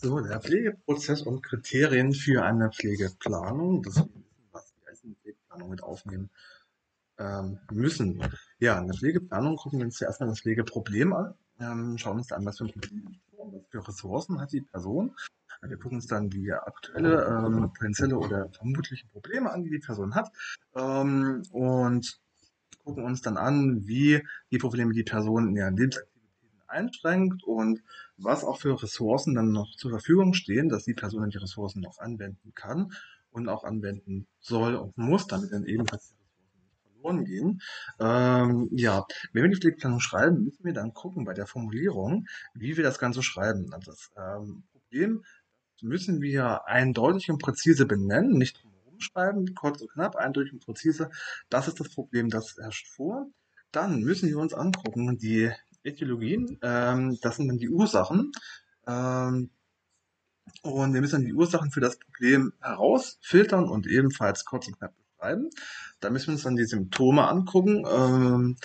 So, der Pflegeprozess und Kriterien für eine Pflegeplanung, das ist, was die einzelnen Pflegeplanung mit aufnehmen ähm, müssen. Ja, in der Pflegeplanung gucken wir uns zuerst mal das Pflegeproblem an, ähm, schauen uns an, was für was für Ressourcen hat die Person. Wir gucken uns dann die aktuelle, ähm, potenzielle oder vermutliche Probleme an, die die Person hat ähm, und gucken uns dann an, wie die Probleme die Person in ihren Lebensaktivitäten einschränkt und was auch für Ressourcen dann noch zur Verfügung stehen, dass die Person die Ressourcen noch anwenden kann und auch anwenden soll und muss, damit dann ebenfalls verloren gehen. Ähm, ja, wenn wir die Pflegeplanung schreiben, müssen wir dann gucken bei der Formulierung, wie wir das Ganze schreiben. Also das ähm, Problem müssen wir eindeutig und präzise benennen, nicht schreiben, kurz und knapp, eindeutig und präzise. Das ist das Problem, das herrscht vor. Dann müssen wir uns angucken, die Etiologien, ähm, das sind dann die Ursachen. Ähm, und wir müssen dann die Ursachen für das Problem herausfiltern und ebenfalls kurz und knapp beschreiben. Da müssen wir uns dann die Symptome angucken. Ähm,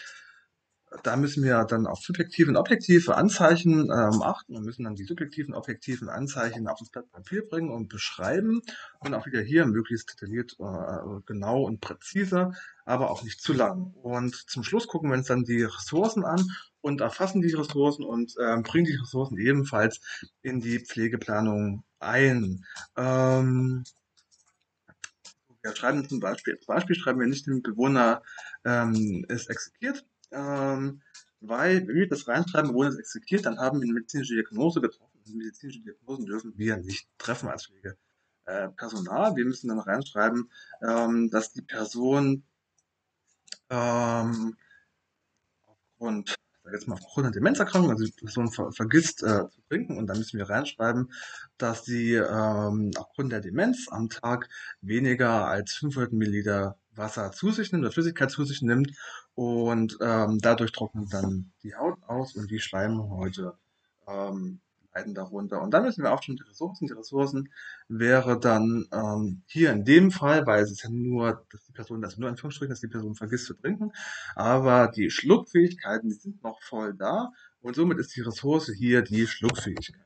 da müssen wir dann auf subjektive und objektive Anzeichen ähm, achten und müssen dann die subjektiven, objektiven Anzeichen auf das Blatt Papier bringen und beschreiben und auch wieder hier möglichst detailliert, äh, genau und präzise, aber auch nicht zu lang. Und zum Schluss gucken wir uns dann die Ressourcen an und erfassen die Ressourcen und äh, bringen die Ressourcen ebenfalls in die Pflegeplanung ein. Ähm, wir schreiben zum Beispiel, als Beispiel schreiben wir nicht, den Bewohner ähm, ist exekiert, ähm, weil, wenn wir das reinschreiben, Bewohner ist exekiert, dann haben wir eine medizinische Diagnose getroffen. Und medizinische Diagnosen dürfen wir nicht treffen als Pflegepersonal. Äh, wir müssen dann reinschreiben, ähm, dass die Person ähm, jetzt mal aufgrund einer Demenzerkrankung, also die Person ver vergisst äh, zu trinken und dann müssen wir reinschreiben, dass sie ähm, aufgrund der Demenz am Tag weniger als 500 Milliliter Wasser zu sich nimmt oder Flüssigkeit zu sich nimmt und ähm, dadurch trocknet dann die Haut aus und die Schleimhäute ähm, leiden darunter. Und dann müssen wir auch schon die Ressourcen. Die Ressourcen wäre dann ähm, hier in dem Fall, weil es ist ja nur, dass die Person, das nur in Anführungsstrichen, dass die Person vergisst zu trinken, aber die Schluckfähigkeiten, die sind noch voll da und somit ist die Ressource hier die Schluckfähigkeit.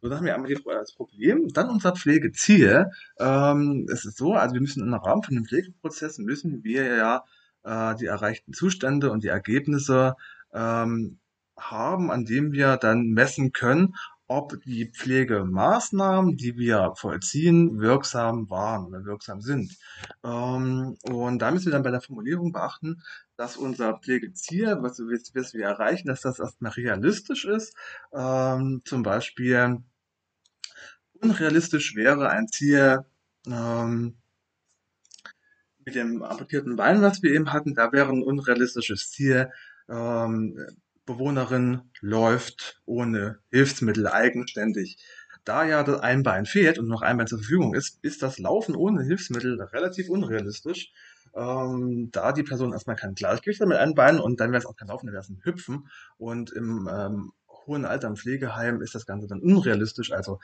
So, dann haben wir einmal das Problem. Dann unser Pflegeziel. Ähm, es ist so, also wir müssen im Rahmen von dem Pflegeprozess müssen wir ja äh, die erreichten Zustände und die Ergebnisse ähm, haben, an dem wir dann messen können, ob die Pflegemaßnahmen, die wir vollziehen, wirksam waren oder wirksam sind. Ähm, und da müssen wir dann bei der Formulierung beachten, dass unser Pflegeziel, was, was wir erreichen, dass das erstmal realistisch ist. Ähm, zum Beispiel unrealistisch wäre ein Ziel ähm, mit dem amputierten Bein, was wir eben hatten, da wäre ein unrealistisches Ziel Bewohnerin läuft ohne Hilfsmittel eigenständig. Da ja das ein Bein fehlt und noch ein Bein zur Verfügung ist, ist das Laufen ohne Hilfsmittel relativ unrealistisch. Ähm, da die Person erstmal kein Gleichgewicht mit einem Bein und dann wäre es auch kein Laufen, dann wäre es ein Hüpfen. Und im ähm, hohen Alter im Pflegeheim ist das Ganze dann unrealistisch, also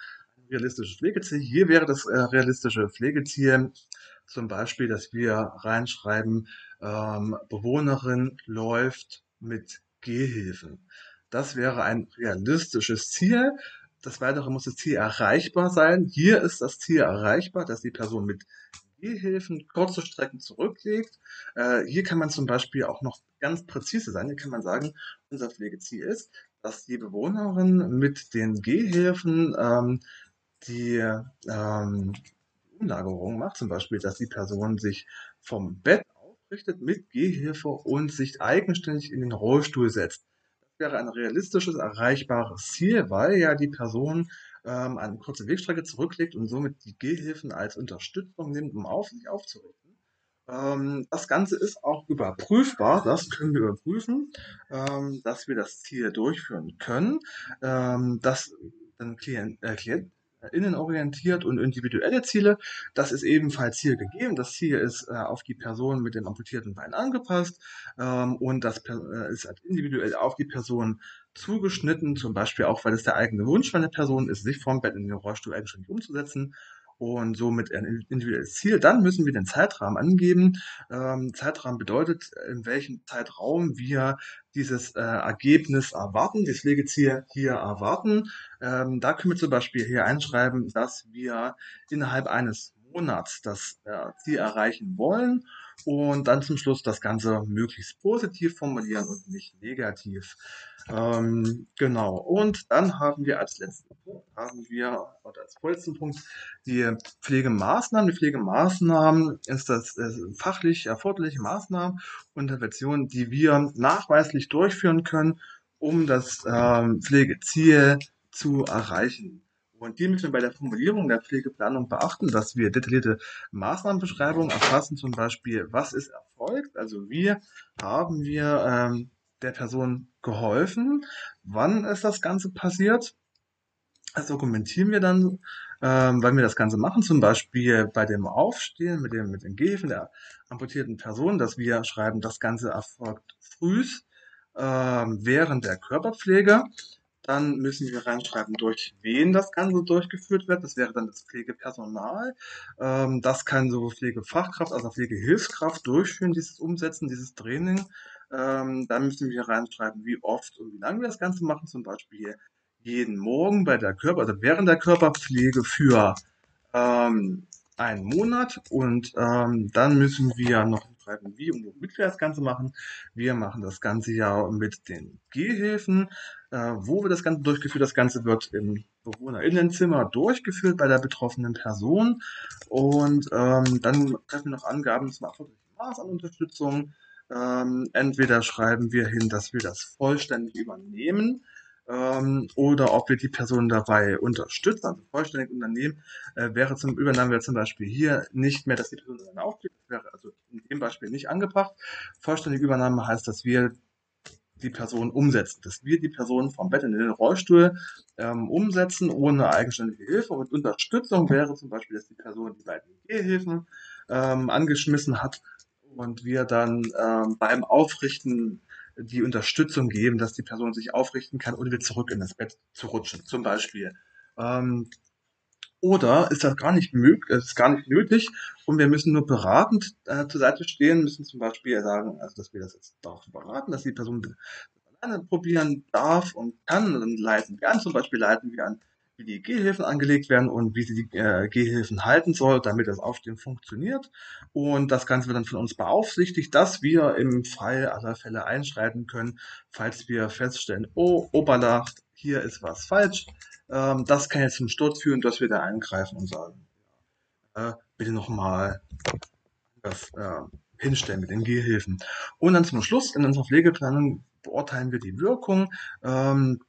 realistisches Pflegeziel. Hier wäre das äh, realistische Pflegeziel zum Beispiel, dass wir reinschreiben, ähm, Bewohnerin läuft mit Gehhilfen. Das wäre ein realistisches Ziel. Das Weitere muss das Ziel erreichbar sein. Hier ist das Ziel erreichbar, dass die Person mit Gehhilfen kurze Strecken zurücklegt. Äh, hier kann man zum Beispiel auch noch ganz präzise sein. Hier kann man sagen, unser Pflegeziel ist, dass die Bewohnerin mit den Gehhilfen ähm, die ähm, Umlagerung macht. Zum Beispiel, dass die Person sich vom Bett aufrichtet mit Gehhilfe und sich eigenständig in den Rollstuhl setzt. Das wäre ein realistisches, erreichbares Ziel, weil ja die Person ähm, eine kurze Wegstrecke zurücklegt und somit die Gehhilfen als Unterstützung nimmt, um auf sich aufzurichten. Ähm, das Ganze ist auch überprüfbar, das können wir überprüfen, ähm, dass wir das Ziel durchführen können, ähm, dass dann Klient, äh, Klient, innenorientiert und individuelle Ziele. Das ist ebenfalls hier gegeben. Das Ziel ist äh, auf die Person mit dem amputierten Bein angepasst ähm, und das äh, ist individuell auf die Person zugeschnitten, zum Beispiel auch, weil es der eigene Wunsch von der Person ist, sich vom Bett in den Rollstuhl eigenständig umzusetzen. Und somit ein individuelles Ziel. Dann müssen wir den Zeitrahmen angeben. Ähm, Zeitrahmen bedeutet, in welchem Zeitraum wir dieses äh, Ergebnis erwarten, das Pflegeziel hier erwarten. Ähm, da können wir zum Beispiel hier einschreiben, dass wir innerhalb eines Monats das äh, Ziel erreichen wollen und dann zum Schluss das Ganze möglichst positiv formulieren und nicht negativ. Ähm, genau. Und dann haben wir als letzten Punkt, haben wir, oder als vorletzten Punkt, die Pflegemaßnahmen. Die Pflegemaßnahmen ist das ist fachlich erforderliche Maßnahmen und Interventionen, die wir nachweislich durchführen können, um das ähm, Pflegeziel zu erreichen. Und die müssen wir bei der Formulierung der Pflegeplanung beachten, dass wir detaillierte Maßnahmenbeschreibungen erfassen, zum Beispiel, was ist erfolgt, also wie haben wir ähm, der Person geholfen, wann ist das Ganze passiert. Das dokumentieren wir dann, ähm, weil wir das Ganze machen, zum Beispiel bei dem Aufstehen mit dem, mit den Gehhilfen der amputierten Person, dass wir schreiben, das Ganze erfolgt frühs ähm, während der Körperpflege. Dann müssen wir reinschreiben, durch wen das Ganze durchgeführt wird. Das wäre dann das Pflegepersonal. Ähm, das kann sowohl Pflegefachkraft als auch Pflegehilfskraft durchführen, dieses Umsetzen, dieses Training. Ähm, dann müssen wir reinschreiben, wie oft und wie lange wir das Ganze machen. Zum Beispiel jeden Morgen bei der Körper, also während der Körperpflege für ähm, einen Monat. Und ähm, dann müssen wir noch schreiben, wie und womit wir das Ganze machen. Wir machen das Ganze ja mit den Gehhilfen, äh, wo wir das Ganze durchgeführt. Das Ganze wird im Bewohnerinnenzimmer durchgeführt bei der betroffenen Person. Und ähm, dann treffen wir noch Angaben zum erforderlichen Maß an Unterstützung. Ähm, entweder schreiben wir hin, dass wir das vollständig übernehmen ähm, oder ob wir die Person dabei unterstützen, also vollständig unternehmen, äh, wäre zum Übernahme zum Beispiel hier nicht mehr, dass die Person dann aufgeht, wäre also dem Beispiel nicht angebracht. Vollständige Übernahme heißt, dass wir die Person umsetzen, dass wir die Person vom Bett in den Rollstuhl ähm, umsetzen, ohne eigenständige Hilfe. Und Unterstützung wäre zum Beispiel, dass die Person die beiden Gehhilfen ähm, angeschmissen hat und wir dann ähm, beim Aufrichten die Unterstützung geben, dass die Person sich aufrichten kann und wieder zurück in das Bett zu rutschen, zum Beispiel. Ähm, oder ist das gar nicht möglich, ist gar nicht nötig und wir müssen nur beratend äh, zur Seite stehen, müssen zum Beispiel sagen, also dass wir das jetzt darauf beraten, dass die Person alleine probieren darf und kann, dann leiten wir an, zum Beispiel leiten wir an wie die Gehhilfen angelegt werden und wie sie die äh, Gehhilfen halten soll, damit das Aufstehen funktioniert. Und das Ganze wird dann von uns beaufsichtigt, dass wir im Fall aller Fälle einschreiten können, falls wir feststellen, oh, Oberlach, hier ist was falsch. Ähm, das kann jetzt zum Sturz führen, dass wir da eingreifen und sagen, äh, bitte nochmal das äh, hinstellen mit den Gehhilfen. Und dann zum Schluss in unserer Pflegeplanung beurteilen wir die Wirkung. Ähm,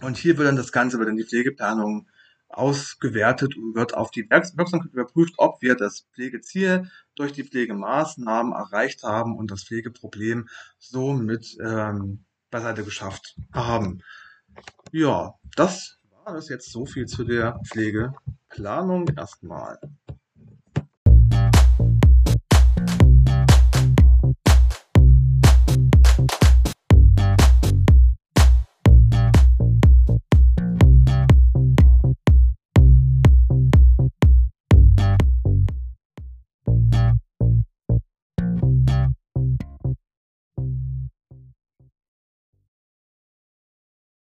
und hier wird dann das Ganze, wird dann die Pflegeplanung ausgewertet und wird auf die Wirksamkeit überprüft, ob wir das Pflegeziel durch die Pflegemaßnahmen erreicht haben und das Pflegeproblem somit ähm, beiseite geschafft haben. Ja, das war es jetzt so viel zu der Pflegeplanung erstmal.